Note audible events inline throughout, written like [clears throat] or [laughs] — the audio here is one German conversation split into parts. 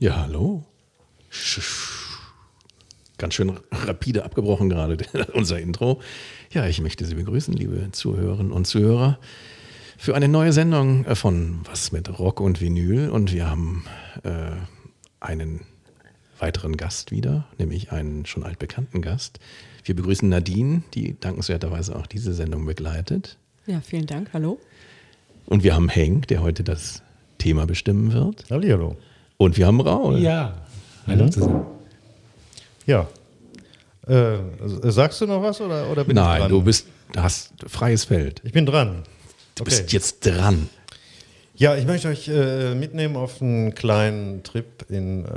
Ja, hallo. Ganz schön rapide abgebrochen gerade [laughs] unser Intro. Ja, ich möchte Sie begrüßen, liebe Zuhörerinnen und Zuhörer, für eine neue Sendung von Was mit Rock und Vinyl. Und wir haben äh, einen weiteren Gast wieder, nämlich einen schon altbekannten Gast. Wir begrüßen Nadine, die dankenswerterweise auch diese Sendung begleitet. Ja, vielen Dank. Hallo. Und wir haben Henk, der heute das Thema bestimmen wird. Hallo. Und wir haben Raul. Ja. Hallo mhm. zusammen. Ja. Äh, sagst du noch was oder, oder bin Nein, ich dran? du bist, hast freies Feld. Ich bin dran. Du okay. bist jetzt dran. Ja, ich möchte euch äh, mitnehmen auf einen kleinen Trip in, äh,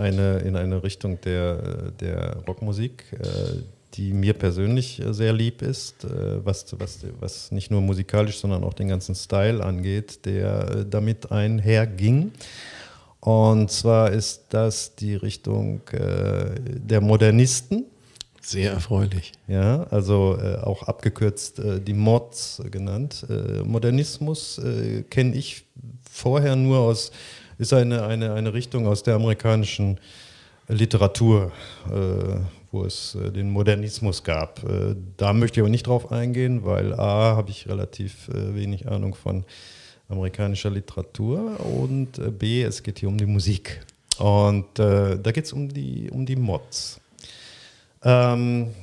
eine, in eine Richtung der, der Rockmusik, äh, die mir persönlich sehr lieb ist, äh, was, was, was nicht nur musikalisch, sondern auch den ganzen Style angeht, der äh, damit einherging. Und zwar ist das die Richtung äh, der Modernisten. Sehr erfreulich. Ja, also äh, auch abgekürzt äh, die Mods genannt. Äh, Modernismus äh, kenne ich vorher nur aus, ist eine, eine, eine Richtung aus der amerikanischen Literatur, äh, wo es den Modernismus gab. da möchte ich aber nicht drauf eingehen, weil A, habe ich relativ wenig Ahnung von amerikanischer Literatur und äh, B, es geht hier um die Musik. Und äh, da geht es um die, um die Mods. Ähm,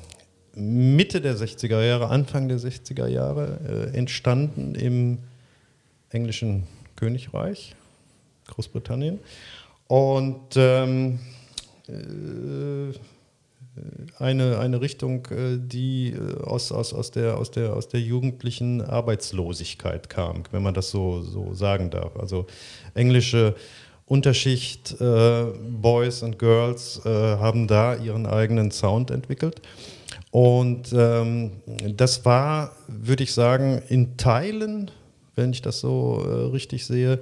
Mitte der 60er Jahre, Anfang der 60er Jahre äh, entstanden im englischen Königreich, Großbritannien. Und ähm, äh, eine, eine Richtung, äh, die äh, aus, aus, aus, der, aus, der, aus der jugendlichen Arbeitslosigkeit kam, wenn man das so, so sagen darf. Also englische Unterschicht, äh, Boys und Girls äh, haben da ihren eigenen Sound entwickelt. Und ähm, das war, würde ich sagen, in Teilen, wenn ich das so äh, richtig sehe,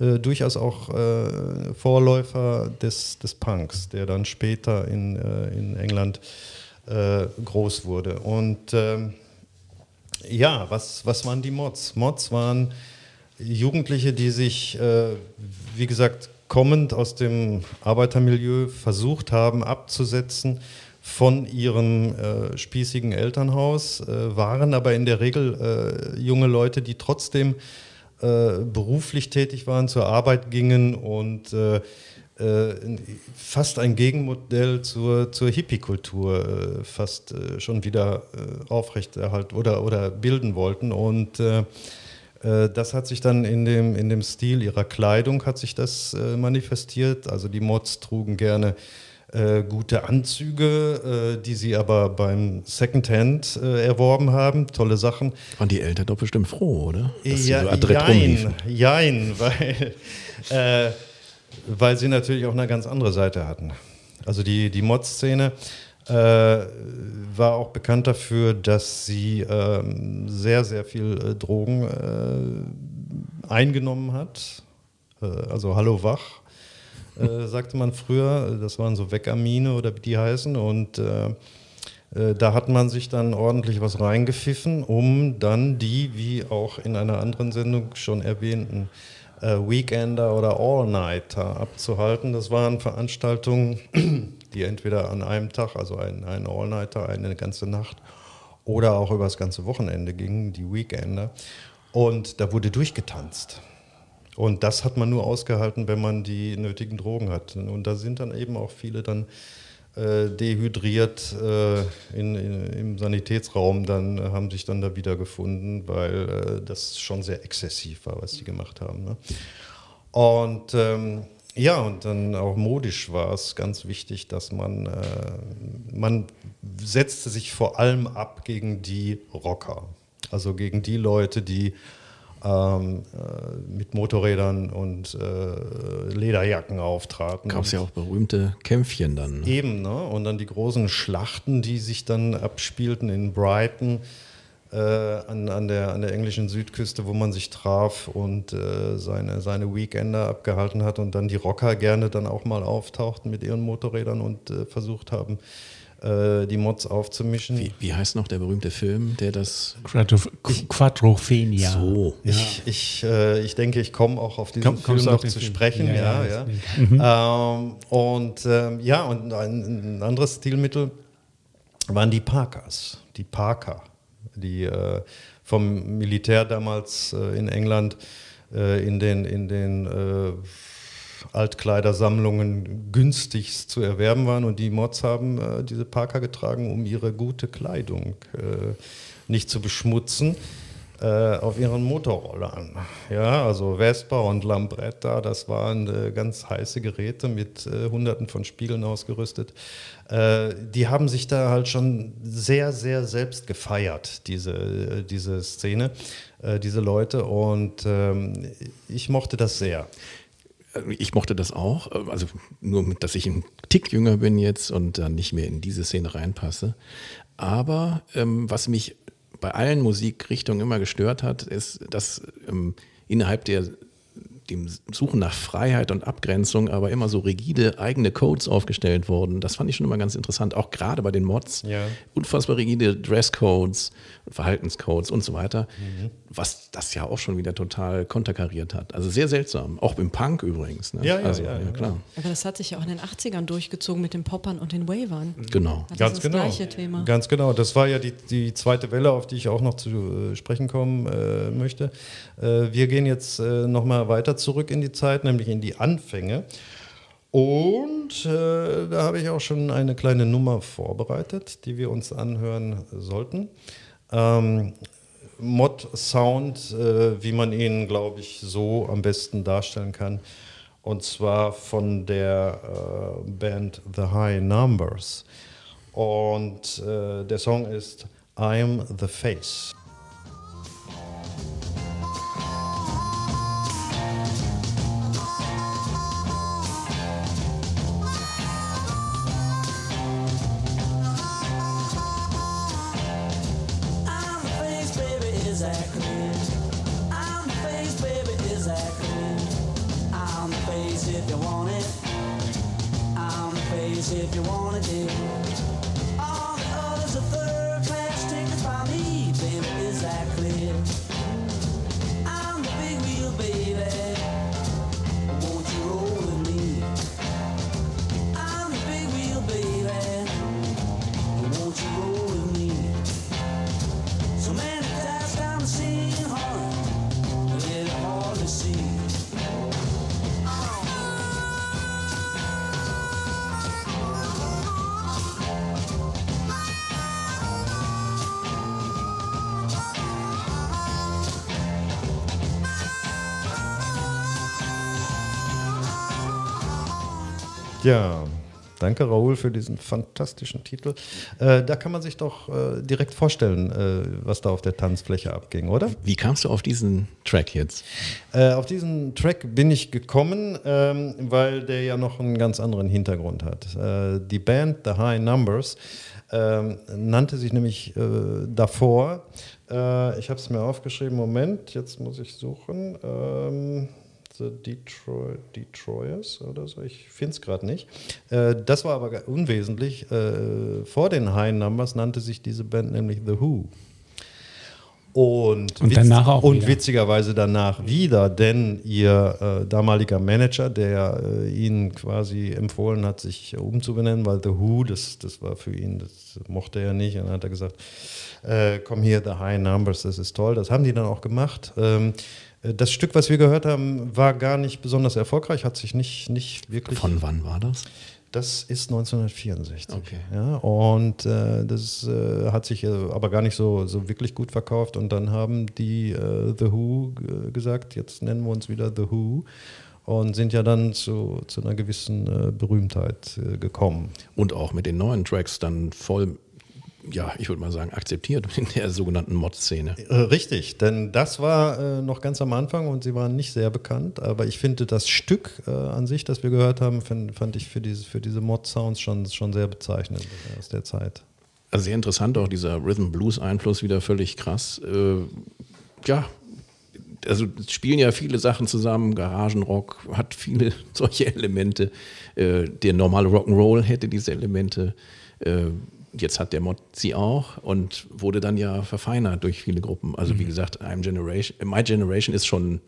äh, durchaus auch äh, Vorläufer des, des Punks, der dann später in, äh, in England äh, groß wurde. Und ähm, ja, was, was waren die Mods? Mods waren Jugendliche, die sich, äh, wie gesagt, kommend aus dem Arbeitermilieu versucht haben abzusetzen von ihrem äh, spießigen Elternhaus, äh, waren aber in der Regel äh, junge Leute, die trotzdem äh, beruflich tätig waren, zur Arbeit gingen und äh, äh fast ein Gegenmodell zur, zur Hippie-Kultur äh, fast schon wieder aufrechterhalten oder, oder bilden wollten. Und das hat sich dann in dem, in dem Stil ihrer Kleidung hat sich das manifestiert. Also die Mods trugen gerne äh, gute Anzüge, äh, die sie aber beim Secondhand äh, erworben haben. Tolle Sachen. Waren die Eltern doch bestimmt froh, oder? Dass ja, so jein, jein, [laughs] weil, äh, weil sie natürlich auch eine ganz andere Seite hatten. Also die, die Mod-Szene äh, war auch bekannt dafür, dass sie ähm, sehr, sehr viel Drogen eingenommen hat. also Hallo Wach äh, sagte man früher. Das waren so Weckamine oder wie die heißen. Und äh, äh, da hat man sich dann ordentlich was reingepfiffen, um dann die, wie auch in einer anderen Sendung schon erwähnten, äh, Weekender oder All-Nighter abzuhalten. Das waren Veranstaltungen, [clears throat] die entweder an einem Tag, also ein, ein All-Nighter, eine ganze Nacht, oder auch über das ganze Wochenende gingen, die Weekender. Und da wurde durchgetanzt. Und das hat man nur ausgehalten, wenn man die nötigen Drogen hat. Und da sind dann eben auch viele dann äh, dehydriert äh, in, in, im Sanitätsraum, dann äh, haben sich dann da wiedergefunden, weil äh, das schon sehr exzessiv war, was die gemacht haben. Ne? Und ähm, ja, und dann auch modisch war es ganz wichtig, dass man, äh, man setzte sich vor allem ab gegen die Rocker. Also gegen die Leute, die ähm, äh, mit Motorrädern und äh, Lederjacken auftraten. Gab es ja auch berühmte Kämpfchen dann. Ne? Eben, ne? und dann die großen Schlachten, die sich dann abspielten in Brighton. Äh, an, an, der, an der englischen Südküste, wo man sich traf und äh, seine, seine Weekender abgehalten hat und dann die Rocker gerne dann auch mal auftauchten mit ihren Motorrädern und äh, versucht haben, äh, die Mods aufzumischen. Wie, wie, heißt noch der berühmte Film, der das. Quadrophenia. So. Ja. Ich, ich, äh, ich denke, ich komme auch auf diesen Komm, Film noch zu Film. sprechen. Ja, ja, ja. Mhm. Ähm, und ähm, ja, und ein, ein, anderes Stilmittel waren die Parkers, die Parker, die äh, vom Militär damals äh, in England äh, in den, in den äh, Altkleidersammlungen günstig zu erwerben waren und die Mods haben äh, diese Parker getragen, um ihre gute Kleidung äh, nicht zu beschmutzen äh, auf ihren Motorrollern. Ja, also Vespa und Lambretta, das waren äh, ganz heiße Geräte mit äh, hunderten von Spiegeln ausgerüstet. Äh, die haben sich da halt schon sehr, sehr selbst gefeiert, diese, äh, diese Szene, diese Leute. Und ähm, ich mochte das sehr ich mochte das auch, also nur, dass ich ein Tick jünger bin jetzt und dann nicht mehr in diese Szene reinpasse. Aber ähm, was mich bei allen Musikrichtungen immer gestört hat, ist, dass ähm, innerhalb der dem Suchen nach Freiheit und Abgrenzung aber immer so rigide eigene Codes aufgestellt wurden. Das fand ich schon immer ganz interessant, auch gerade bei den Mods. Ja. Unfassbar rigide Dresscodes, Verhaltenscodes und so weiter, mhm. was das ja auch schon wieder total konterkariert hat. Also sehr seltsam, auch im Punk übrigens. Ne? Ja, ja, also, ja, ja, klar. Aber das hat sich ja auch in den 80ern durchgezogen mit den Poppern und den Wavern. Genau. Das Ganz ist das genau. gleiche Thema. Ganz genau. Das war ja die, die zweite Welle, auf die ich auch noch zu äh, sprechen kommen äh, möchte. Äh, wir gehen jetzt äh, nochmal weiter zurück in die Zeit, nämlich in die Anfänge. Und äh, da habe ich auch schon eine kleine Nummer vorbereitet, die wir uns anhören sollten. Ähm, Mod Sound, äh, wie man ihn, glaube ich, so am besten darstellen kann. Und zwar von der äh, Band The High Numbers. Und äh, der Song ist I'm the Face. Ja, danke Raoul für diesen fantastischen Titel. Äh, da kann man sich doch äh, direkt vorstellen, äh, was da auf der Tanzfläche abging, oder? Wie kamst du auf diesen Track jetzt? Äh, auf diesen Track bin ich gekommen, ähm, weil der ja noch einen ganz anderen Hintergrund hat. Äh, die Band The High Numbers ähm, nannte sich nämlich äh, davor, ich habe es mir aufgeschrieben, Moment, jetzt muss ich suchen. Ähm, The Detroit, Detroiters oder so, ich finde es gerade nicht. Äh, das war aber unwesentlich. Äh, vor den High Numbers nannte sich diese Band nämlich The Who. Und, und, danach auch und witzigerweise danach wieder, denn ihr äh, damaliger Manager, der äh, ihnen quasi empfohlen hat, sich umzubenennen, weil The Who, das, das war für ihn, das mochte er nicht. Und dann hat er gesagt, äh, komm hier, The High Numbers, das ist toll. Das haben die dann auch gemacht. Ähm, äh, das Stück, was wir gehört haben, war gar nicht besonders erfolgreich, hat sich nicht, nicht wirklich. Von wann war das? Das ist 1964. Okay. Ja, und äh, das äh, hat sich äh, aber gar nicht so, so wirklich gut verkauft. Und dann haben die äh, The Who gesagt, jetzt nennen wir uns wieder The Who. Und sind ja dann zu, zu einer gewissen äh, Berühmtheit gekommen. Und auch mit den neuen Tracks dann voll ja, ich würde mal sagen, akzeptiert in der sogenannten Mod-Szene. Äh, richtig, denn das war äh, noch ganz am Anfang und sie waren nicht sehr bekannt, aber ich finde das Stück äh, an sich, das wir gehört haben, find, fand ich für diese, für diese Mod-Sounds schon, schon sehr bezeichnend aus der Zeit. Also sehr interessant, auch dieser Rhythm-Blues-Einfluss wieder völlig krass. Äh, ja, also spielen ja viele Sachen zusammen, Garagenrock hat viele [laughs] solche Elemente. Äh, der normale Rock'n'Roll hätte diese Elemente. Jetzt hat der Mod sie auch und wurde dann ja verfeinert durch viele Gruppen. Also wie gesagt, I'm Generation, My Generation ist schon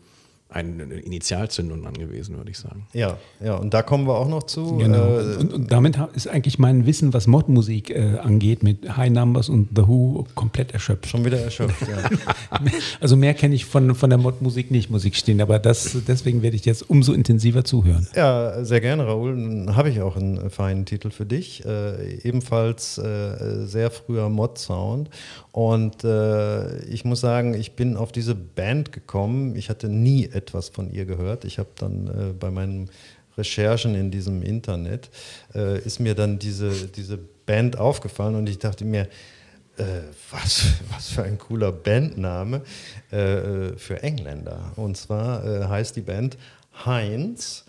eine Initialzündung dann gewesen, würde ich sagen. Ja, ja, und da kommen wir auch noch zu. Genau. Äh, und, und damit ist eigentlich mein Wissen, was Mod-Musik äh, angeht, mit High Numbers und The Who komplett erschöpft. schon wieder erschöpft, ja. [laughs] Also mehr kenne ich von, von der Mod-Musik nicht, muss ich stehen. Aber das, deswegen werde ich jetzt umso intensiver zuhören. Ja, sehr gerne, Raoul. Dann habe ich auch einen feinen Titel für dich. Äh, ebenfalls äh, sehr früher Mod-Sound. Und äh, ich muss sagen, ich bin auf diese Band gekommen. Ich hatte nie etwas von ihr gehört. Ich habe dann äh, bei meinen Recherchen in diesem Internet, äh, ist mir dann diese, diese Band aufgefallen und ich dachte mir, äh, was, was für ein cooler Bandname äh, für Engländer. Und zwar äh, heißt die Band Heinz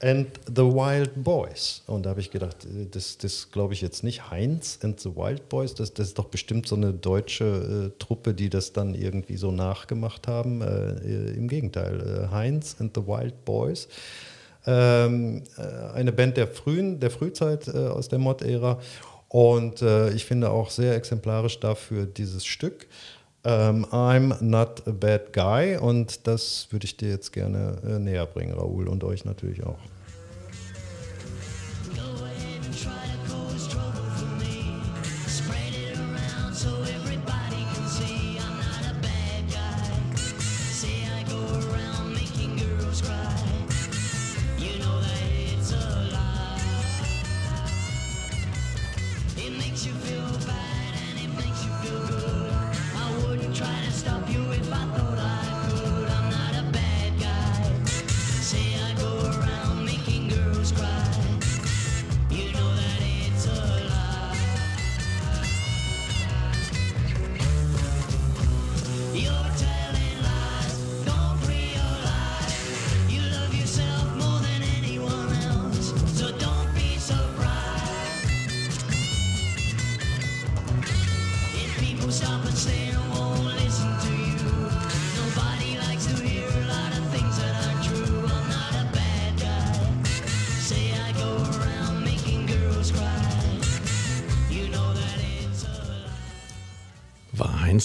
and the Wild Boys. Und da habe ich gedacht, äh, das, das glaube ich jetzt nicht. Heinz and the Wild Boys, das, das ist doch bestimmt so eine deutsche äh, Truppe, die das dann irgendwie so nachgemacht haben. Äh, äh, Im Gegenteil, äh, Heinz and the Wild Boys. Ähm, äh, eine Band der frühen, der Frühzeit aus der Mod-Ära. Und ich finde auch sehr exemplarisch dafür dieses Stück. Ähm, I'm not a bad guy. Und das würde ich dir jetzt gerne äh, näher bringen, Raoul, und euch natürlich auch.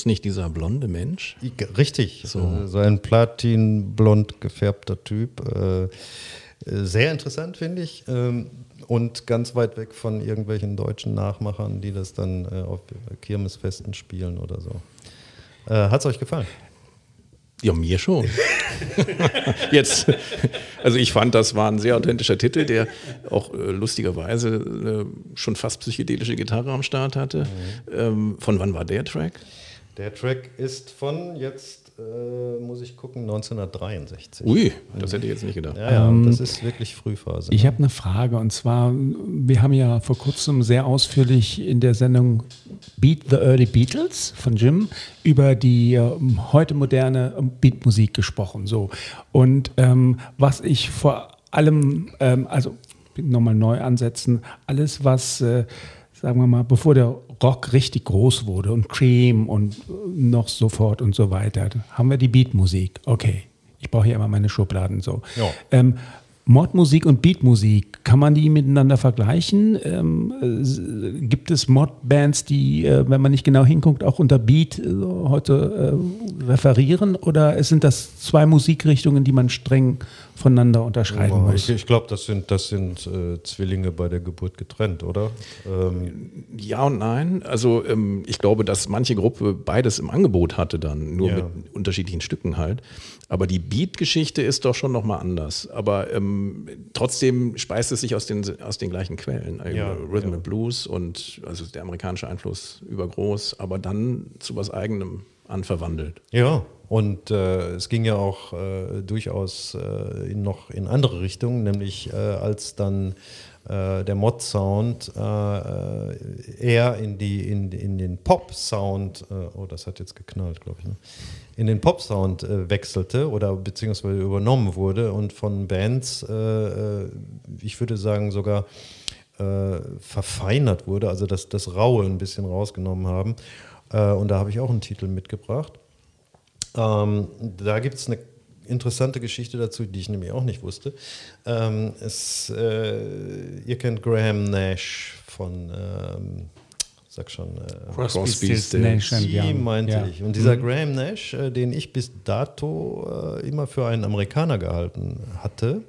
Heinz nicht dieser blonde Mensch? Richtig, So. so, so ein platinblond gefärbter Typ. Äh, äh, sehr interessant, finde ich. Ähm, und ganz weit weg von irgendwelchen deutschen Nachmachern, die das dann äh, auf Kirmesfesten spielen oder so. Äh, Hat es euch gefallen? Ja, mir schon. [laughs] Jetzt, also ich fand, das war ein sehr authentischer Titel, der auch äh, lustigerweise äh, schon fast psychedelische Gitarre am Start hatte. Ähm, von wann war der Track? Der Track ist von jetzt, äh, muss ich gucken, 1963. Ui, das hätte ich jetzt nicht gedacht. Ja, ja, das ist wirklich Frühphase. Ich habe eine Frage und zwar, wir haben ja vor kurzem sehr ausführlich in der Sendung Beat the Early Beatles von Jim über die ähm, heute moderne ähm, Beatmusik gesprochen. So. Und ähm, was ich vor allem, ähm, also nochmal neu ansetzen, alles was, äh, sagen wir mal, bevor der Rock richtig groß wurde und Cream und noch so fort und so weiter, haben wir die Beatmusik. Okay, ich brauche hier immer meine Schubladen so. Ähm, Modmusik und Beatmusik, kann man die miteinander vergleichen? Ähm, äh, gibt es Mod-Bands, die, äh, wenn man nicht genau hinguckt, auch unter Beat äh, heute äh, referieren? Oder sind das zwei Musikrichtungen, die man streng voneinander unterscheiden Aber muss? ich ich glaube, das sind, das sind äh, Zwillinge bei der Geburt getrennt, oder? Ähm, Ja und nein. Also ähm, ich glaube, dass manche Gruppe beides im Angebot hatte dann, nur Ja. mit unterschiedlichen Stücken halt. Aber die Beat-Geschichte ist doch schon nochmal anders. Aber ähm, trotzdem speist es sich aus den, aus den gleichen Quellen. Also Ja, Rhythm ja. and Blues und also der amerikanische Einfluss übergroß, aber dann zu was eigenem anverwandelt. Ja, und äh, es ging ja auch äh, durchaus äh, in noch in andere Richtungen, nämlich äh, als dann äh, der Mod-Sound äh, eher in, die, in, in den Pop-Sound, äh, oh, das hat jetzt geknallt, glaube ich, ne? in den Pop-Sound äh, wechselte oder beziehungsweise übernommen wurde und von Bands, äh, äh, ich würde sagen sogar verfeinert wurde, also das, das Raue ein bisschen rausgenommen haben. Und da habe ich auch einen Titel mitgebracht. Ähm, da gibt es eine interessante Geschichte dazu, die ich nämlich auch nicht wusste. Ähm, es, äh, ihr kennt Graham Nash von ähm, sag schon, äh, Crosby, Crosby, Stills, Stills. Nash and die Young. meinte Ja. ich. Und dieser Graham Nash, äh, den ich bis dato äh, immer für einen Amerikaner gehalten hatte,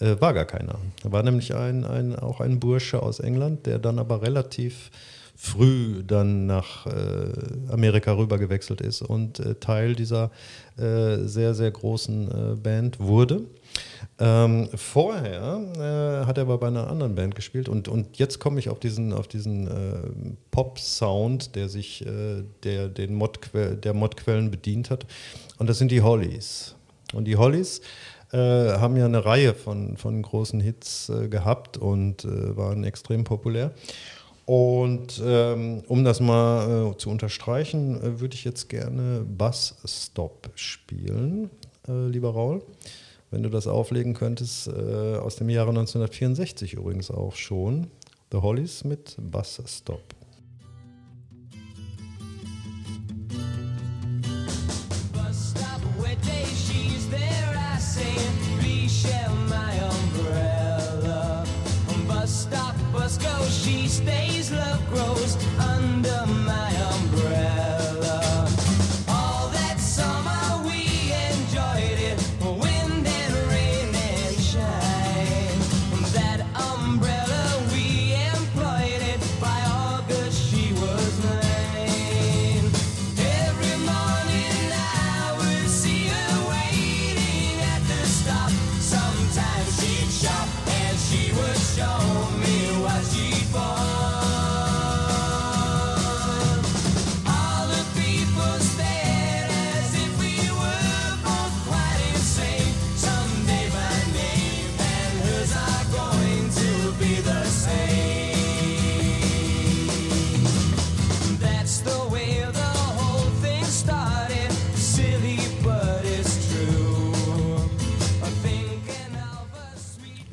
äh, war gar keiner. Er war nämlich ein, ein, auch ein Bursche aus England, der dann aber relativ früh dann nach äh, Amerika rüber gewechselt ist und äh, Teil dieser äh, sehr, sehr großen Band wurde. Ähm, vorher äh, hat er aber bei einer anderen Band gespielt und, und jetzt komme ich auf diesen, auf diesen äh, Pop-Sound, der sich äh, der, den Modquell, der Modquellen bedient hat. Und das sind die Hollies. Und die Hollies haben ja eine Reihe von, von großen Hits gehabt und waren extrem populär. Und ähm, um das mal äh, zu unterstreichen, äh, würde ich jetzt gerne Bus Stop spielen, äh, lieber Raul. Wenn du das auflegen könntest, äh, aus dem Jahre 1964 übrigens auch schon. The Hollies mit Bus Stop. bus grows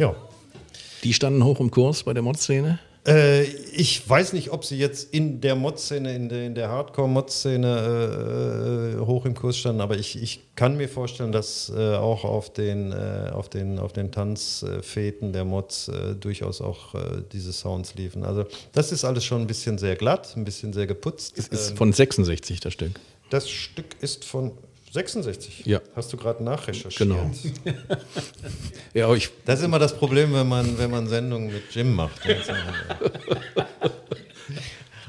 Ja. Die standen hoch im Kurs bei der Mod-Szene. Äh, ich weiß nicht, ob sie jetzt in der Mod-Szene, in der, in der Hardcore-Mod-Szene äh, hoch im Kurs standen, aber ich, ich kann mir vorstellen, dass äh, auch auf den, äh, auf den, auf den Tanzfäden der Mods äh, durchaus auch äh, diese Sounds liefen. Also das ist alles schon ein bisschen sehr glatt, ein bisschen sehr geputzt. Es ist Ähm, von 66 das Stück. das Stück ist von 66. Ja. Hast du gerade nachrecherchiert? Genau. [laughs] Ja, ich, Das ist immer das Problem, wenn man, wenn man Sendungen mit Jim macht. [laughs]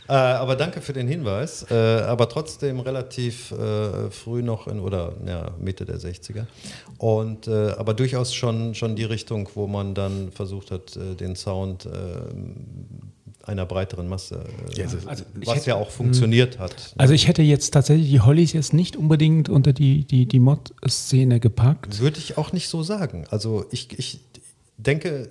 äh, aber danke für den Hinweis. Äh, aber trotzdem relativ äh, früh noch in, oder ja, Mitte der 60er. Und, aber durchaus schon, schon die Richtung, wo man dann versucht hat, den Sound äh, einer breiteren Masse, äh, Ja, Also was hätte- ja auch funktioniert hat. Also ich hätte jetzt tatsächlich die Hollies jetzt nicht unbedingt unter die, die, die Mod-Szene gepackt. Würde ich auch nicht so sagen. Also ich, ich denke,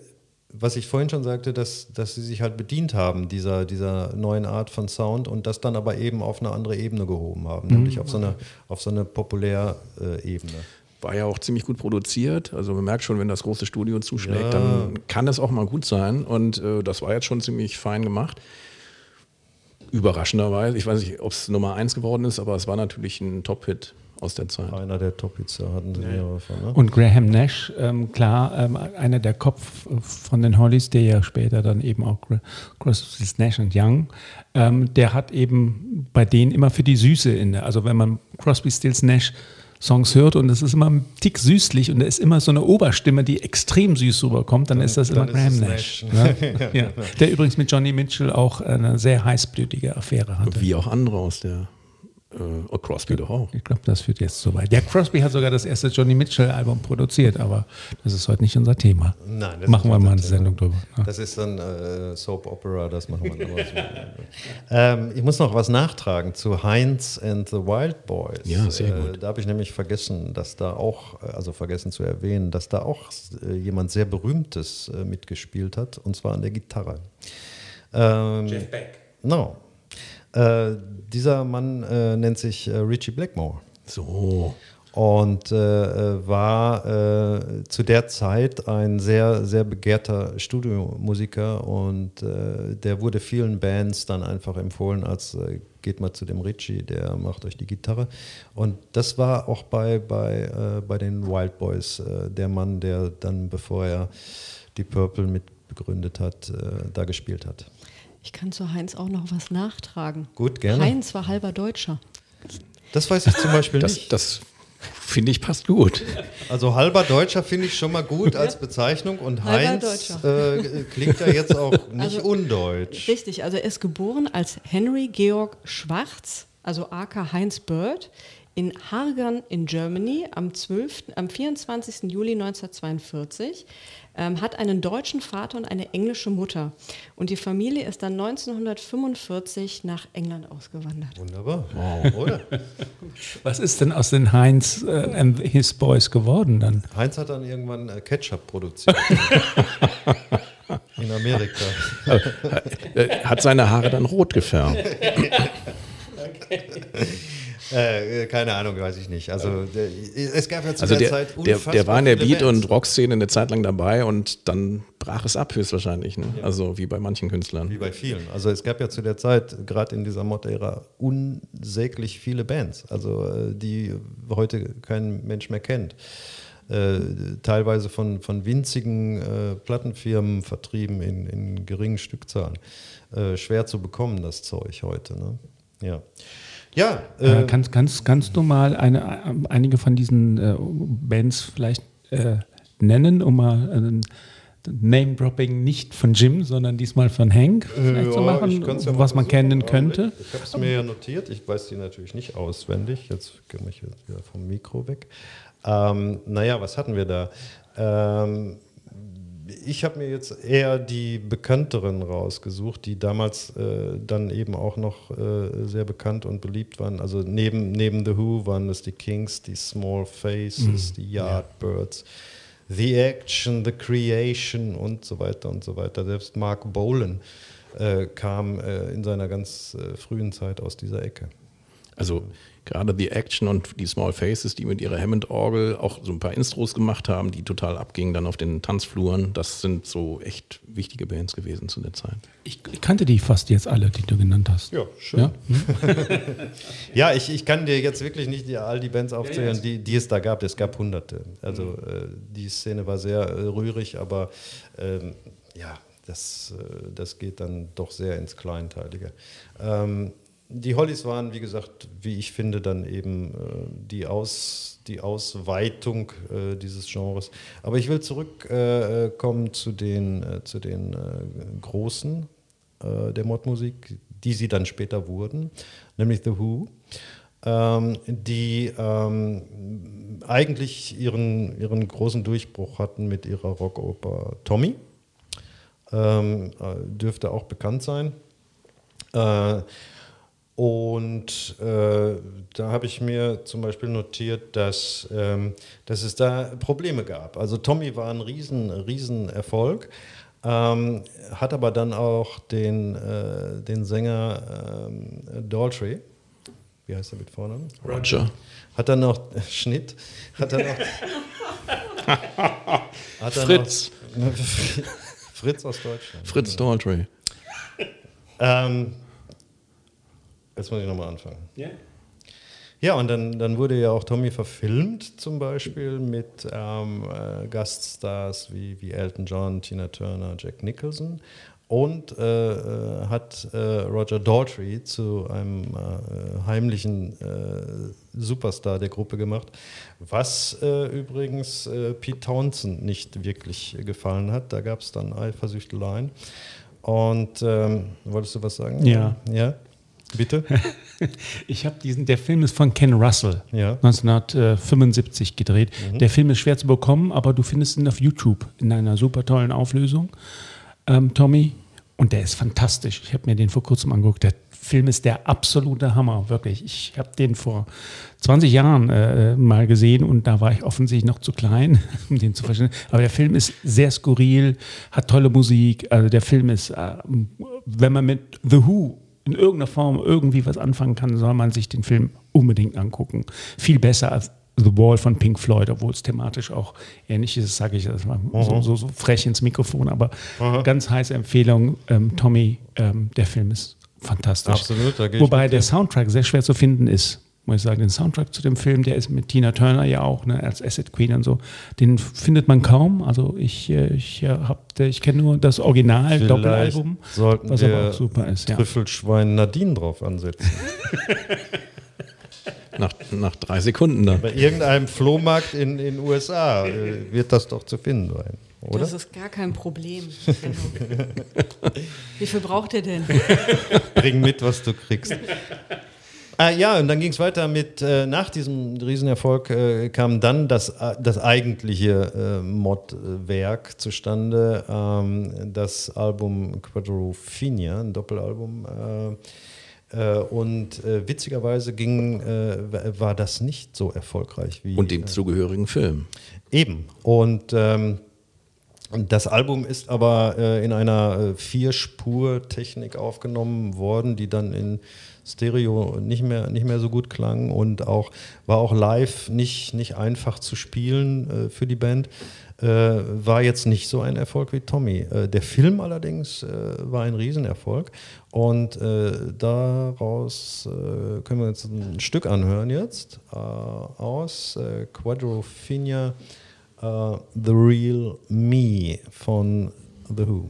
was ich vorhin schon sagte, dass, dass sie sich halt bedient haben dieser, dieser neuen Art von Sound und das dann aber eben auf eine andere Ebene gehoben haben, nämlich auf so eine, auf so eine Populär-Ebene. War ja auch ziemlich gut produziert. Also man merkt schon, wenn das große Studio zuschlägt, Ja. dann kann das auch mal gut sein. Und äh, das war jetzt schon ziemlich fein gemacht. Überraschenderweise, ich weiß nicht, ob es Nummer eins geworden ist, aber es war natürlich ein Top-Hit aus der Zeit. Einer der Top-Hits, da hatten sie mehrere von. Ne? Und Graham Nash, ähm, klar, ähm, einer der Kopf von den Hollies, der ja später dann eben auch Gra- Crosby, Nash und Young, ähm, der hat eben bei denen immer für die Süße inne. Also wenn man Crosby, Stills, Nash Songs hört und es ist immer ein Tick süßlich und da ist immer so eine Oberstimme, die extrem süß rüberkommt, dann, ist das dann immer ist Graham Nash. Nash. [laughs] Ja? ja. Der übrigens mit Johnny Mitchell auch eine sehr heißblütige Affäre hatte. Wie auch andere aus der äh, oh, Crosby doch auch. Ich glaube, das führt jetzt so weit. Ja, Crosby hat sogar das erste Johnny Mitchell-Album produziert, aber das ist heute nicht unser Thema. Nein, das Machen ist wir mal eine Thema. Sendung drüber. Ja. Das ist dann äh, Soap Opera, das machen wir ähm, Ich muss noch was nachtragen zu Heinz and the Wild Boys. Ja, sehr gut. Äh, da habe ich nämlich vergessen, dass da auch, äh, also vergessen zu erwähnen, dass da auch äh, jemand sehr Berühmtes äh, mitgespielt hat, und zwar an der Gitarre. Ähm, Jeff Beck. No. Äh, dieser Mann äh, nennt sich äh, Richie Blackmore So. und äh, äh, war zu der Zeit ein sehr, sehr begehrter Studiomusiker und der wurde vielen Bands dann einfach empfohlen als geht mal zu dem Richie, der macht euch die Gitarre. Und das war auch bei, bei, bei den Wild Boys der Mann, der dann, bevor er die Purple mit begründet hat, da gespielt hat. Ich kann zu Heinz auch noch was nachtragen. Gut, gerne. Heinz war halber Deutscher. Das weiß ich zum Beispiel Das, nicht. das finde ich passt gut. Also halber Deutscher finde ich schon mal gut als Bezeichnung und Halber Heinz äh, klingt ja jetzt auch nicht Also- undeutsch. Richtig, also er ist geboren als Henry Georg Schwarz, also aka Heinz Bird, in Hargern in Germany am, 12., am 24. Juli 1942, ähm, hat einen deutschen Vater und eine englische Mutter. Und die Familie ist dann 1945 nach England ausgewandert. Wunderbar, oder? [laughs] Was ist denn aus den Heinz äh, and his Boys geworden dann? Heinz hat dann irgendwann äh, Ketchup produziert. In Amerika. Äh, Hat seine Haare dann rot gefärbt. [laughs] [laughs] Äh, keine Ahnung, weiß ich nicht. Also der, es gab ja zu Also der, der, Zeit der, unfassbar der war in der Beat- und Rockszene eine Zeit lang dabei und dann brach es ab höchstwahrscheinlich. Ne? Also wie bei manchen Künstlern. Wie bei vielen. Also es gab ja zu der Zeit, gerade in dieser Mod-Ära, unsäglich viele Bands, also äh, die heute kein Mensch mehr kennt. Äh, teilweise von, von winzigen äh, Plattenfirmen vertrieben in, in geringen Stückzahlen. Äh, schwer zu bekommen, das Zeug heute. Ne? Ja. Ja, Äh, äh, kannst, kannst, kannst du mal eine, äh, einige von diesen äh, Bands vielleicht äh, nennen, um mal ein Name-Dropping nicht von Jim, sondern diesmal von Hank vielleicht zu Ja, machen, ich kann's ja was man kennen könnte? Ich habe es mir ja notiert. Ich weiß die natürlich nicht auswendig. Jetzt gehe ich jetzt wieder vom Mikro weg. Ähm, naja, was hatten wir da? Ähm, ich habe mir jetzt eher die bekannteren rausgesucht, die damals äh, dann eben auch noch äh, sehr bekannt und beliebt waren. Also neben, neben The Who waren es die Kings, die Small Faces, die Yardbirds, The Action, The Creation und so weiter und so weiter. Selbst Mark Bolan äh, kam äh, in seiner ganz äh, frühen Zeit aus dieser Ecke. Also gerade die Action und die Small Faces, die mit ihrer Hammond-Orgel auch so ein paar Intros gemacht haben, die total abgingen dann auf den Tanzfluren, das sind so echt wichtige Bands gewesen zu der Zeit. Ich, ich kannte die fast jetzt alle, die du genannt hast. Ja, schön. Ja? [laughs] Ja, ich, ich kann dir jetzt wirklich nicht die, all die Bands aufzählen, die, die es da gab. Es gab hunderte. Also äh, die Szene war sehr äh, rührig, aber ähm, ja, das, äh, das geht dann doch sehr ins Kleinteilige. Ähm, die Hollies waren, wie gesagt, wie ich finde, dann eben äh, die, Aus, die Ausweitung äh, dieses Genres. Aber ich will zurückkommen äh, zu den, äh, zu den äh, großen äh, der Modmusik, die sie dann später wurden, nämlich The Who, ähm, die ähm, eigentlich ihren, ihren großen Durchbruch hatten mit ihrer Rockoper Tommy. Ähm, äh, dürfte auch bekannt sein. Und äh, da habe ich mir zum Beispiel notiert, dass, ähm, dass es da Probleme gab. Also Tommy war ein riesen, riesen Erfolg, ähm, hat aber dann auch den, äh, den Sänger ähm, Daltrey, wie heißt er mit Vornamen? Roger. Hat dann noch [laughs] Schnitt, hat dann noch, [laughs] Fritz. Noch, [laughs] Fritz aus Deutschland. Fritz Daltrey. Ähm, jetzt muss ich nochmal anfangen. Ja, und dann, dann wurde ja auch Tommy verfilmt, zum Beispiel mit ähm, äh, Gaststars wie, wie Elton John, Tina Turner, Jack Nicholson. Und äh, äh, hat äh, Roger Daltrey zu einem äh, heimlichen äh, Superstar der Gruppe gemacht, was äh, übrigens äh, Pete Townsend nicht wirklich gefallen hat. Da gab es dann Eifersüchteleien. Und ähm, wolltest du was sagen? Ja. Ja, bitte? [laughs] Ich habe diesen, der Film ist von Ken Russell, Ja. 1975 gedreht. Der Film ist schwer zu bekommen, aber du findest ihn auf YouTube in einer super tollen Auflösung, ähm, Tommy. Und der ist fantastisch. Ich habe mir den vor kurzem angeguckt. Der Film ist der absolute Hammer, wirklich. Ich habe den vor 20 Jahren äh, mal gesehen und da war ich offensichtlich noch zu klein, [laughs] um den zu verstehen. Aber der Film ist sehr skurril, hat tolle Musik. Also der Film ist, äh, wenn man mit The Who in irgendeiner Form irgendwie was anfangen kann, soll man sich den Film unbedingt angucken. Viel besser als The Wall von Pink Floyd, obwohl es thematisch auch ähnlich ist, sage ich das mal so, so, so frech ins Mikrofon, aber ganz heiße Empfehlung, ähm, Tommy, ähm, der Film ist fantastisch. Absolut, da Wobei der. Soundtrack sehr schwer zu finden ist. Muss ich sagen, den Soundtrack zu dem Film, der ist mit Tina Turner ja auch, ne, als Acid Queen und so, den findet man kaum. Also ich, äh, ich, äh, hab, ich kenne nur das Original Doppelalbum, sollten was aber auch super ist. Ja. Trüffelschwein Nadine drauf ansetzen. [laughs] Nach, nach drei Sekunden dann. Bei irgendeinem Flohmarkt in den USA äh, wird das doch zu finden sein, oder? Das ist gar kein Problem. [laughs] Genau. Wie viel braucht ihr denn? Bring mit, was du kriegst. Ah, ja, und dann ging es weiter mit, äh, nach diesem Riesenerfolg äh, kam dann das, äh, das eigentliche äh, Mod-Werk zustande, ähm, das Album Quadrophenia, ein Doppelalbum. Äh, äh, und witzigerweise ging, war das nicht so erfolgreich wie Und dem zugehörigen Film. Eben. Und ähm, das Album ist aber äh, in einer äh, Vierspur-Technik aufgenommen worden, die dann in Stereo nicht mehr, nicht mehr so gut klang und auch war auch live nicht, nicht einfach zu spielen äh, für die Band. Äh, war jetzt nicht so ein Erfolg wie Tommy. Äh, der Film allerdings äh, war ein Riesenerfolg und äh, daraus äh, können wir uns ein Stück anhören jetzt aus Quadrophenia The Real Me von The Who.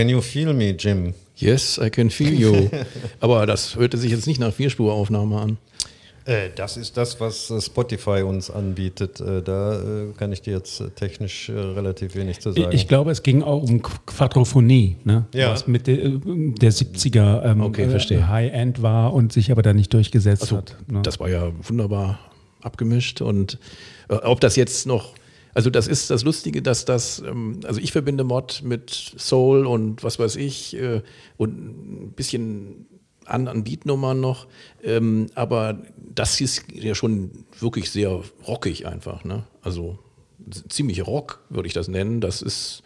Can You Feel Me, Jim? Yes, I can feel you. [laughs] Aber das hörte sich jetzt nicht nach Vierspuraufnahme an. Äh, das ist das, was äh, Spotify uns anbietet. Äh, da äh, kann ich dir jetzt äh, technisch äh, relativ wenig zu sagen. ich glaube, es ging auch um Qu- Quadrophonie, ne? Ja. was mit der, äh, der 70er ähm, Okay, äh. High-End war und sich aber da nicht durchgesetzt Also, hat. Ne? das war ja wunderbar abgemischt und äh, ob das jetzt noch, also das ist das Lustige, dass das, ähm, also ich verbinde Mod mit Soul und was weiß ich äh, und ein bisschen an, an Beatnummern noch, ähm, aber das ist ja schon wirklich sehr rockig einfach, ne? Also ziemlich Rock würde ich das nennen. Das ist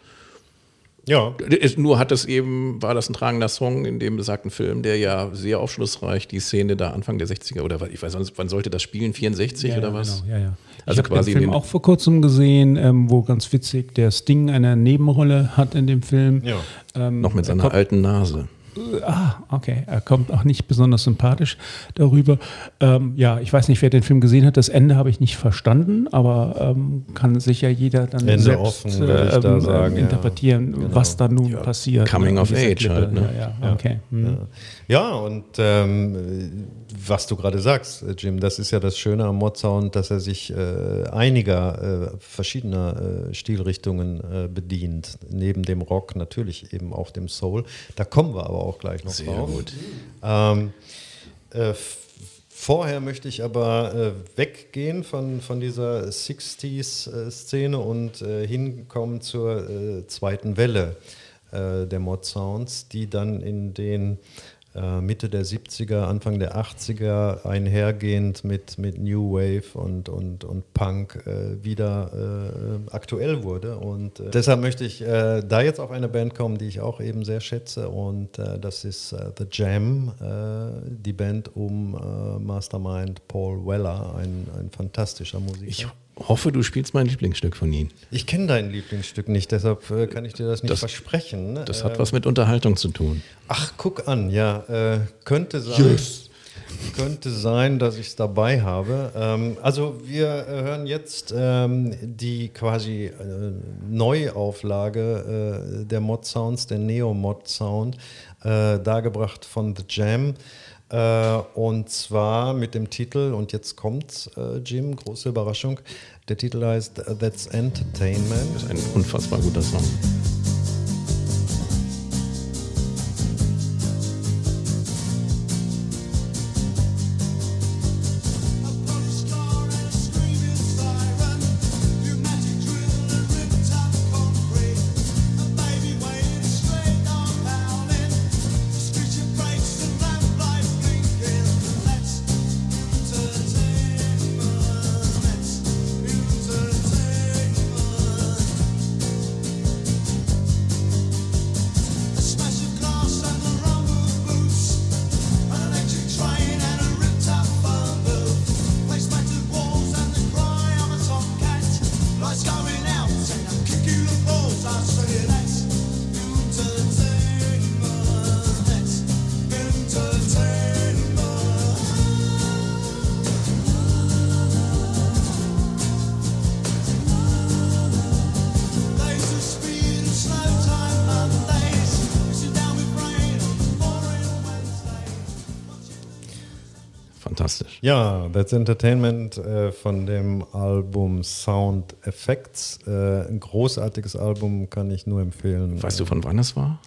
ja, nur hat es eben, war das ein tragender Song in dem besagten Film, der ja sehr aufschlussreich die Szene da Anfang der 60er oder ich weiß nicht, wann sollte das spielen? 64 Ja, oder ja, was? Genau, ja, ja. Also ich habe den Film auch vor kurzem gesehen, ähm, wo ganz witzig der Sting eine Nebenrolle hat in dem Film. ja. Ähm, Noch mit er seiner alten Nase. Ah, okay. Er kommt auch nicht besonders sympathisch darüber. Ähm, ja, ich weiß nicht, wer den Film gesehen hat. Das Ende habe ich nicht verstanden, aber ähm, kann sicher jeder dann Ende selbst offen, ich da sagen, ja. interpretieren, Genau. was da nun passiert. Coming ne, of age Klippe. halt, ne? Ja, ja, okay. Hm. Ja, und ähm, was du gerade sagst, äh, Jim, das ist ja das Schöne am Mod-Sound, dass er sich äh, einiger äh, verschiedener äh, Stilrichtungen äh, bedient. Neben dem Rock natürlich eben auch dem Soul. Da kommen wir aber auch gleich noch Sehr drauf. gut. Ähm, äh, vorher möchte ich aber äh, weggehen von, von dieser 60s-Szene und äh, hinkommen zur äh, zweiten Welle äh, der Mod-Sounds, die dann in den Mitte der 70er, Anfang der 80er einhergehend mit, mit New Wave und, und, und Punk äh, wieder äh, aktuell wurde. Und äh, deshalb möchte ich äh, da jetzt auf eine Band kommen, die ich auch eben sehr schätze. Und äh, das ist äh, The Jam, äh, die Band um äh, Mastermind Paul Weller, ein, ein fantastischer Musiker. Ich hoffe, du spielst mein Lieblingsstück von ihnen. Ich kenne dein Lieblingsstück nicht, deshalb äh, kann ich dir das nicht Das- versprechen. Das Ähm, hat was mit Unterhaltung zu tun. Ach, guck an, ja, äh, könnte sein. könnte sein, dass ich es dabei habe. Ähm, also wir äh, hören jetzt ähm, die quasi äh, Neuauflage äh, der Mod Sounds, der Neo Mod Sound, äh, dargebracht von The Jam. Äh, und zwar mit dem Titel, und jetzt kommt äh, Jim, große Überraschung. Der Titel heißt That's Entertainment. Das ist ein unfassbar guter Song. Ja, That's Entertainment äh, von dem Album Sound Effects. Äh, ein großartiges Album, kann ich nur empfehlen. Weißt du, von wann es war?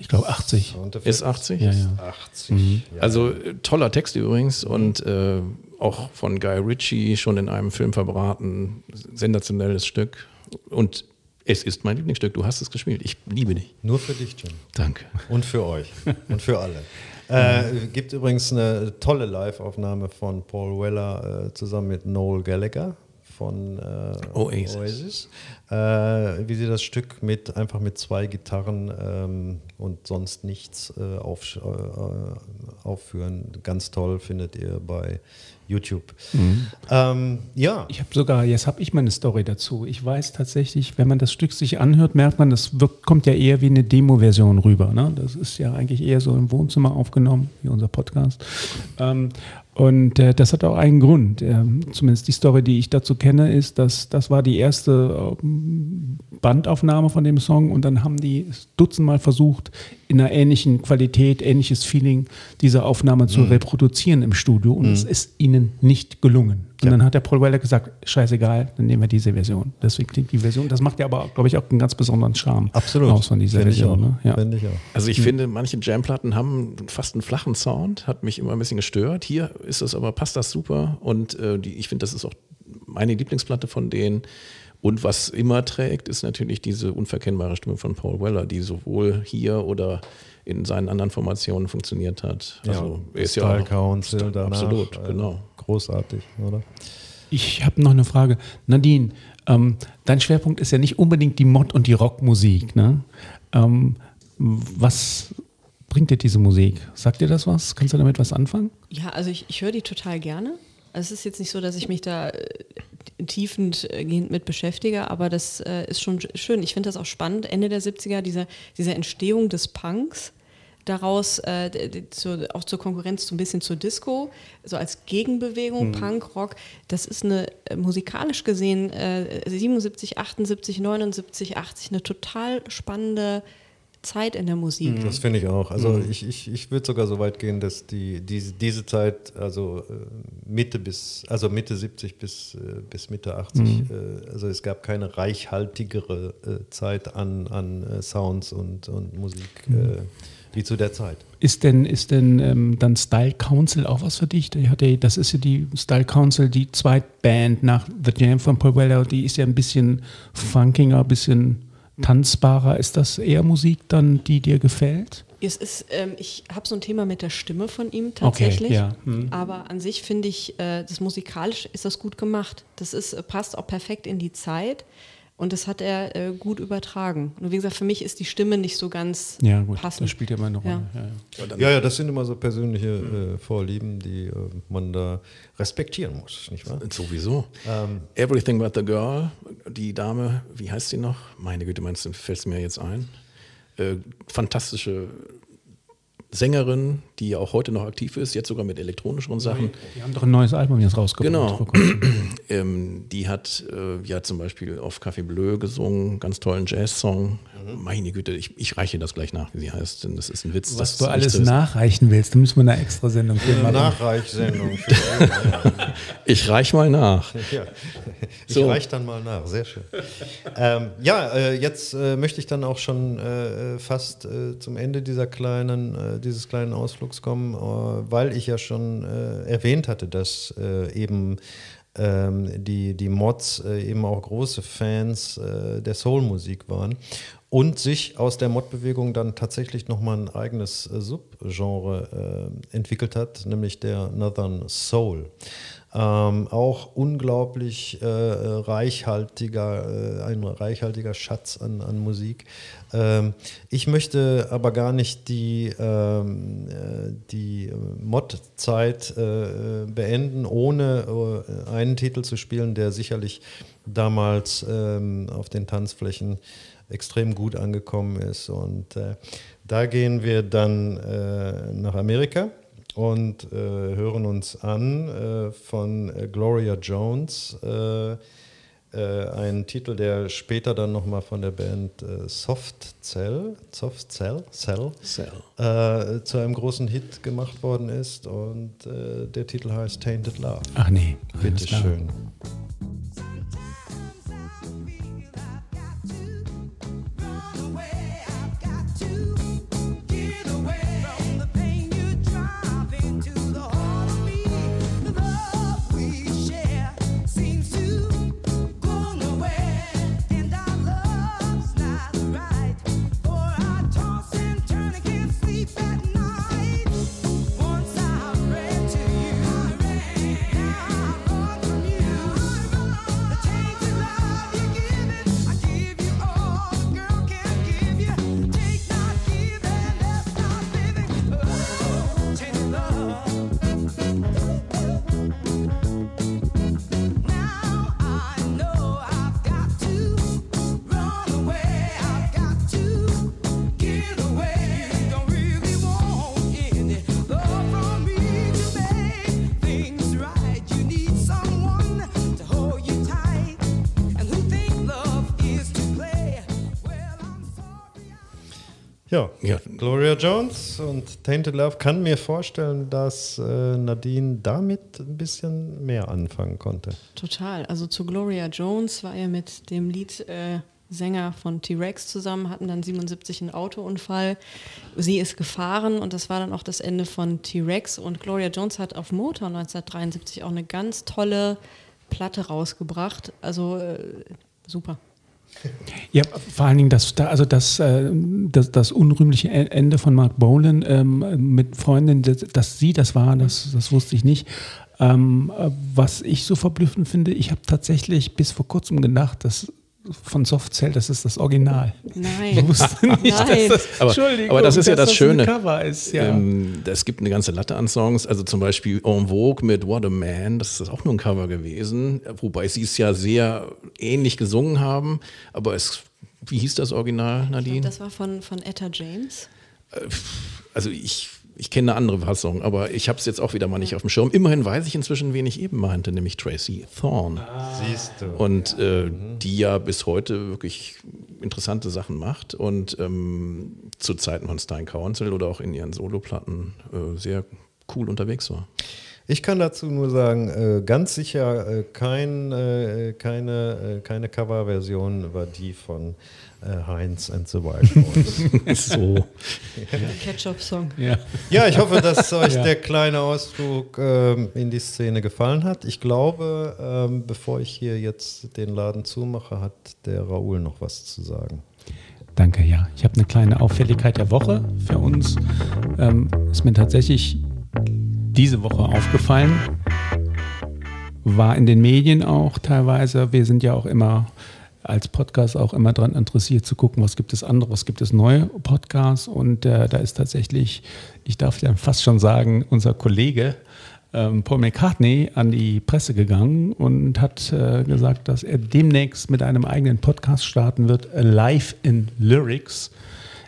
Ich glaube 80. Sound Effects Ist 80? Ja, ja. 80. Ja. Also äh, toller Text übrigens und äh, auch von Guy Ritchie schon in einem Film verbraten. Sensationelles Stück. Und es ist mein Lieblingsstück. Du hast es gespielt. Ich liebe dich. Nur für dich, Jim. Danke. Und für euch. [laughs] Und für alle. Äh, gibt übrigens eine tolle Live-Aufnahme von Paul Weller äh, zusammen mit Noel Gallagher von äh, Oasis. Äh, wie sie das Stück mit einfach mit zwei Gitarren ähm, und sonst nichts äh, auf, äh, aufführen. Ganz toll findet ihr bei YouTube. Ähm, ja, Ich habe sogar, jetzt habe ich meine Story dazu. Ich weiß tatsächlich, wenn man das Stück sich anhört, merkt man, das wirkt, kommt ja eher wie eine Demo-Version rüber. Ne? Das ist ja eigentlich eher so im Wohnzimmer aufgenommen, wie unser Podcast. Ähm, und äh, das hat auch einen Grund. Ähm, zumindest die Story, die ich dazu kenne, ist, dass das war die erste ähm, Bandaufnahme von dem Song und dann haben die dutzendmal versucht, in einer ähnlichen Qualität, ähnliches Feeling diese Aufnahme zu reproduzieren im Studio und es ist ihnen nicht gelungen. Und dann hat der Paul Weller gesagt, scheißegal, dann nehmen wir diese Version. Deswegen klingt die Version, das macht ja aber, glaube ich, auch einen ganz besonderen Charme absolut. aus von dieser Finde ich Version. auch. Ne? Ja. Ich auch. Also ich finde, manche Jamplatten haben fast einen flachen Sound, hat mich immer ein bisschen gestört. Hier ist es aber, passt das super und äh, die, ich finde, das ist auch meine Lieblingsplatte von denen. Und was immer trägt, ist natürlich diese unverkennbare Stimme von Paul Weller, die sowohl hier oder in seinen anderen Formationen funktioniert hat. Also er ist Style ja auch- Council danach, absolut, äh, genau. Großartig, oder? Ich habe noch eine Frage. Nadine, ähm, dein Schwerpunkt ist ja nicht unbedingt die Mod- und die Rockmusik. Ne? Ähm, was bringt dir diese Musik? Sagt dir das was? Kannst du damit was anfangen? Ja, also ich, ich höre die total gerne. Also es ist jetzt nicht so, dass ich mich da äh, tiefendgehend mit beschäftige, aber das äh, ist schon schön. Ich finde das auch spannend, Ende der 70er, diese, diese Entstehung des Punks, daraus äh, zu, auch zur Konkurrenz so ein bisschen zur Disco, so als Gegenbewegung, Punk, Rock, das ist eine äh, musikalisch gesehen äh, 77, 78, 79, 80 eine total spannende Zeit in der Musik. Das finde ich auch. Also ich, ich, ich würde sogar so weit gehen, dass die, diese, diese Zeit, also äh, Mitte bis, also Mitte 70 bis, äh, bis Mitte 80, äh, also es gab keine reichhaltigere Zeit an, an Sounds und, und Musik äh, wie zu der Zeit. Ist denn, ist denn ähm, dann Style Council auch was für dich? Das ist ja die Style Council, die Zweitband nach The Jam von Paul Weller. Die ist ja ein bisschen funkiger, ein bisschen tanzbarer. Ist das eher Musik dann, die dir gefällt? Es ist, ähm, ich habe so ein Thema mit der Stimme von ihm tatsächlich. ja. Hm. Aber an sich finde ich, äh, das musikalisch ist das gut gemacht. Das ist, äh, passt auch perfekt in die Zeit und das hat er äh, gut übertragen. Und wie gesagt, für mich ist die Stimme nicht so ganz Ja, gut. passend. Das spielt ja immer eine Rolle. Ja. Ja. Ja, Ja, ja, das sind immer so persönliche äh, Vorlieben, die äh, man da respektieren muss, nicht wahr? Sowieso. Everything but the Girl, die Dame, wie heißt sie noch? Meine Güte, meinst du, fällt es mir jetzt ein? Äh, fantastische Sängerin, die ja auch heute noch aktiv ist, jetzt sogar mit elektronischeren Sachen. Die haben doch ein neues Album jetzt rausgebracht. Genau. [clears throat] Ähm, die hat äh, ja zum Beispiel auf Café Bleu gesungen, ganz tollen Jazz-Song. Meine Güte, ich, ich reiche das gleich nach, wie sie heißt, denn das ist ein Witz. Was das du alles nachreichen willst, da müssen wir eine extra Sendung für Eine machen. Nachreichsendung. Für, [laughs] Ich reich mal nach. ja. Ich So. reich dann mal nach, sehr schön. ähm, ja, äh, jetzt äh, möchte ich dann auch schon äh, fast äh, zum Ende dieser kleinen, äh, dieses kleinen Ausflugs kommen, äh, weil ich ja schon äh, erwähnt hatte, dass äh, eben ähm, die, die Mods eben auch große Fans der Soul-Musik waren und sich aus der Mod-Bewegung dann tatsächlich nochmal ein eigenes Subgenre entwickelt hat, nämlich der Northern Soul. Ähm, auch unglaublich äh, reichhaltiger, äh, ein reichhaltiger Schatz an, an Musik. Ähm, ich möchte aber gar nicht die, ähm, äh, die äh, Mod-Zeit äh, beenden, ohne äh, einen Titel zu spielen, der sicherlich damals ähm, auf den Tanzflächen extrem gut angekommen ist. Und da gehen wir dann nach Amerika und äh, hören uns an äh, von äh, Gloria Jones, äh, äh, einen Titel, der später dann nochmal von der Band äh, Soft Cell, Soft Cell, Cell, Cell. Äh, zu einem großen Hit gemacht worden ist. Und äh, der Titel heißt Tainted Love. Ach nee. Bitte alles klar. Gloria Jones und Tainted Love kann mir vorstellen, dass äh, Nadine damit ein bisschen mehr anfangen konnte. Total. Also zu Gloria Jones war er mit dem Liedsänger äh, von T-Rex zusammen, hatten dann 77 einen Autounfall. Sie ist gefahren und das war dann auch das Ende von T-Rex. Und Gloria Jones hat auf Motor 1973 auch eine ganz tolle Platte rausgebracht. Also äh, super. Ja, vor allen Dingen das, da- also das, äh, das, das unrühmliche E- Ende von Mark Bolan ähm, mit Freundin, dass, dass sie das war, das, das wusste ich nicht. Ähm, äh, was ich so verblüffend finde, ich habe tatsächlich bis vor kurzem gedacht, dass von Soft Cell, das ist das Original. Nein. Ich wusste nicht, Nein. dass das, Aber- Entschuldigung, aber das ist ja dass das Schöne. Ist, ja. Ähm, es gibt eine ganze Latte an Songs, also zum Beispiel En Vogue mit What a Man, das ist auch nur ein Cover gewesen, wobei sie es ja sehr ähnlich gesungen haben, aber es, wie hieß das Original, Nadine? Das war von, von Etta James. also ich, ich kenne eine andere Fassung, aber ich habe es jetzt auch wieder mal nicht auf dem Schirm. Immerhin weiß ich inzwischen, wen ich eben meinte, nämlich Tracy Thorn. Siehst du. Und äh, die ja bis heute wirklich interessante Sachen macht und ähm, zu Zeiten von Stein Council oder auch in ihren Soloplatten äh, sehr cool unterwegs war. Ich kann dazu nur sagen, äh, ganz sicher äh, kein, äh, keine, äh, keine Coverversion war die von Heinz and the Wild Boys. [laughs] so. Ketchup-Song. ja. ja, ich hoffe, dass euch Ja. der kleine Ausflug ähm, in die Szene gefallen hat. Ich glaube, ähm, bevor ich hier jetzt den Laden zumache, hat der Raoul noch was zu sagen. Danke, ja. Ich habe eine kleine Auffälligkeit der Woche für uns. Ähm, ist mir tatsächlich diese Woche aufgefallen. War in den Medien auch teilweise. Wir sind ja auch immer als Podcast auch immer daran interessiert zu gucken, was gibt es anderes, gibt es neue Podcasts. Und äh, da ist tatsächlich, ich darf ja fast schon sagen, unser Kollege ähm, Paul McCartney an die Presse gegangen und hat äh, gesagt, dass er demnächst mit einem eigenen Podcast starten wird, Live in Lyrics,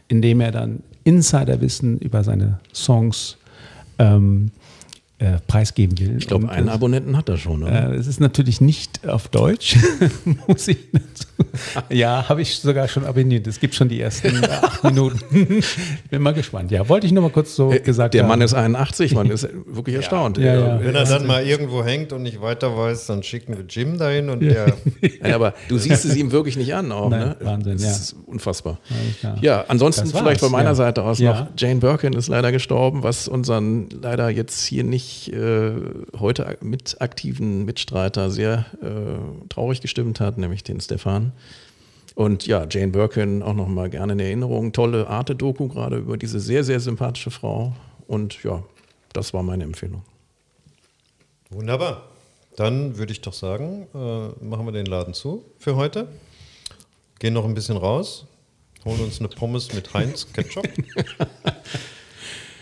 in dem er dann Insiderwissen über seine Songs ähm, äh, preisgeben will. Ich glaube, einen äh, Abonnenten hat er schon. Oder? äh, es ist natürlich nicht auf Deutsch, [laughs] muss ich dazu. Ja, habe ich sogar schon abonniert. Es gibt schon die ersten acht Minuten. [laughs] Bin mal gespannt. Ja, wollte ich nur mal kurz so Äh, gesagt der haben. Mann ist 81, man ist [laughs] wirklich erstaunt. Ja, ja. Wenn er dann mal irgendwo hängt und nicht weiter weiß, dann schicken wir Jim dahin und der. Nein, aber du siehst es ihm wirklich nicht an auch, Nein, ne? Wahnsinn, das ja. ist unfassbar. Ja, Ja, ansonsten vielleicht von meiner ja. Seite aus Ja. noch, Jane Birkin ist leider gestorben, was unseren leider jetzt hier nicht äh, heute mit aktiven Mitstreiter sehr äh, traurig gestimmt hat, nämlich den Stefan. Und ja, Jane Birkin auch noch mal gerne in Erinnerung. Tolle Arte-Doku gerade über diese sehr, sehr sympathische Frau. Und ja, das war meine Empfehlung. Wunderbar. Dann würde ich doch sagen, äh, machen wir den Laden zu für heute. Gehen noch ein bisschen raus, holen uns eine Pommes mit Heinz Ketchup. [laughs]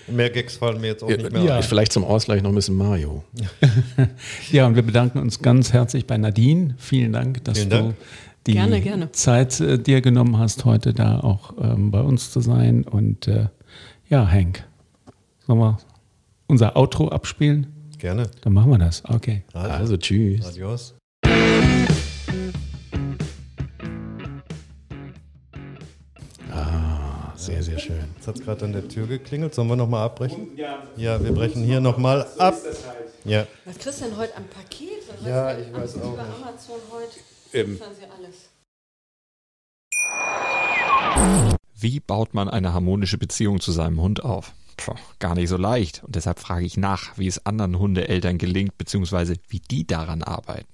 Mehr Gags fallen mir jetzt auch nicht mehr Ja. ein. Vielleicht zum Ausgleich noch ein bisschen Mayo. [laughs] Ja, und wir bedanken uns ganz herzlich bei Nadine. Vielen Dank, dass Vielen du Dank. die Gerne, gerne. Zeit äh, dir genommen hast, heute da auch ähm, bei uns zu sein. Und äh, ja, Hank, sollen wir unser Outro abspielen? Gerne. Dann machen wir das. Okay. Also, Also tschüss. adios. Sehr, sehr schön. Jetzt hat es gerade an der Tür geklingelt. Sollen wir nochmal abbrechen? Ja, wir brechen hier nochmal ab. Ja. Was kriegst du denn heute am Paket? Was Ja, ich weiß auch Über nicht. Amazon heute liefern sie alles. Wie baut man eine harmonische Beziehung zu seinem Hund auf? Puh, gar nicht so leicht. Und deshalb frage ich nach, wie es anderen Hundeeltern gelingt, beziehungsweise wie die daran arbeiten.